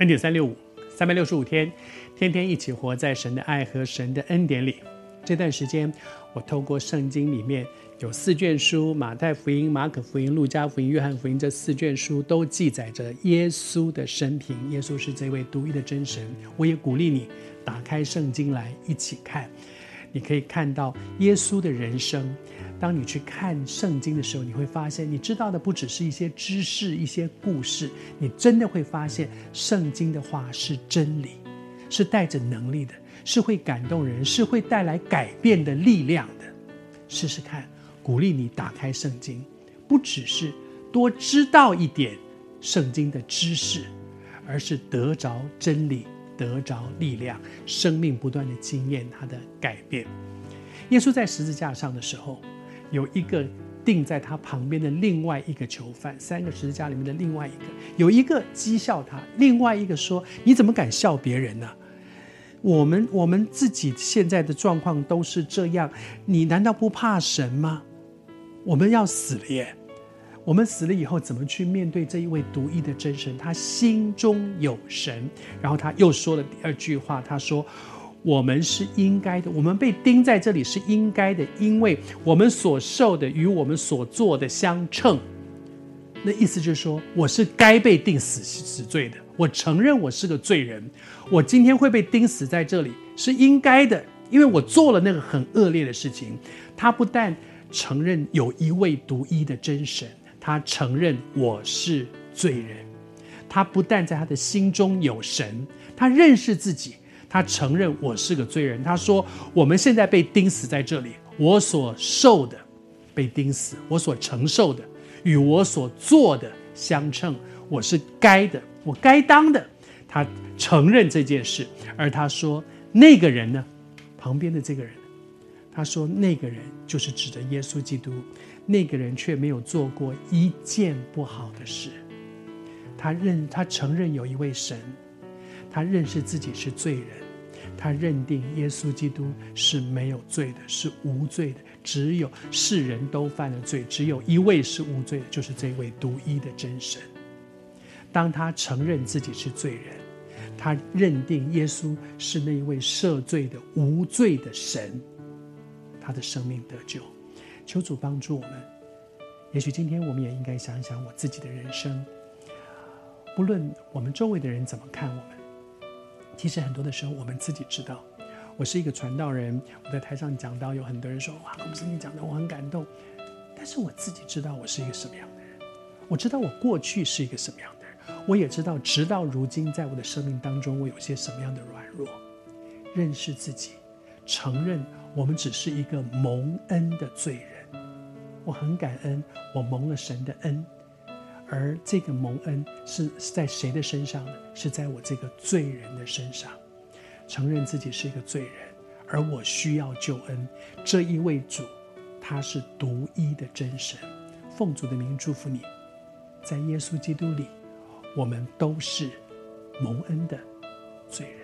恩典三六五，三百六十五天，天天一起活在神的爱和神的恩典里。这段时间，我透过圣经里面有四卷书：马太福音、马可福音、路加福音、约翰福音。这四卷书都记载着耶稣的生平。耶稣是这位独一的真神。我也鼓励你打开圣经来一起看，你可以看到耶稣的人生。当你去看圣经的时候，你会发现，你知道的不只是一些知识、一些故事，你真的会发现，圣经的话是真理，是带着能力的，是会感动人，是会带来改变的力量的。试试看，鼓励你打开圣经，不只是多知道一点圣经的知识，而是得着真理，得着力量，生命不断的经验它的改变。耶稣在十字架上的时候。有一个钉在他旁边的另外一个囚犯，三个十字架里面的另外一个，有一个讥笑他，另外一个说：“你怎么敢笑别人呢？我们我们自己现在的状况都是这样，你难道不怕神吗？我们要死了耶！我们死了以后怎么去面对这一位独一的真神？他心中有神。”然后他又说了第二句话，他说。我们是应该的，我们被钉在这里是应该的，因为我们所受的与我们所做的相称。那意思就是说，我是该被钉死死罪的。我承认我是个罪人，我今天会被钉死在这里是应该的，因为我做了那个很恶劣的事情。他不但承认有一位独一的真神，他承认我是罪人。他不但在他的心中有神，他认识自己。他承认我是个罪人。他说：“我们现在被钉死在这里，我所受的被钉死，我所承受的与我所做的相称，我是该的，我该当的。”他承认这件事，而他说：“那个人呢？旁边的这个人，他说那个人就是指的耶稣基督。那个人却没有做过一件不好的事。他认，他承认有一位神。”他认识自己是罪人，他认定耶稣基督是没有罪的，是无罪的。只有世人都犯了罪，只有一位是无罪的，就是这位独一的真神。当他承认自己是罪人，他认定耶稣是那一位赦罪的无罪的神，他的生命得救。求主帮助我们。也许今天我们也应该想一想我自己的人生，不论我们周围的人怎么看我们。其实很多的时候，我们自己知道，我是一个传道人，我在台上讲到，有很多人说：“哇，公司你讲的我很感动。”但是我自己知道我是一个什么样的人，我知道我过去是一个什么样的人，我也知道直到如今，在我的生命当中，我有些什么样的软弱。认识自己，承认我们只是一个蒙恩的罪人。我很感恩，我蒙了神的恩。而这个蒙恩是在谁的身上呢？是在我这个罪人的身上，承认自己是一个罪人，而我需要救恩。这一位主，他是独一的真神。奉主的名祝福你，在耶稣基督里，我们都是蒙恩的罪人。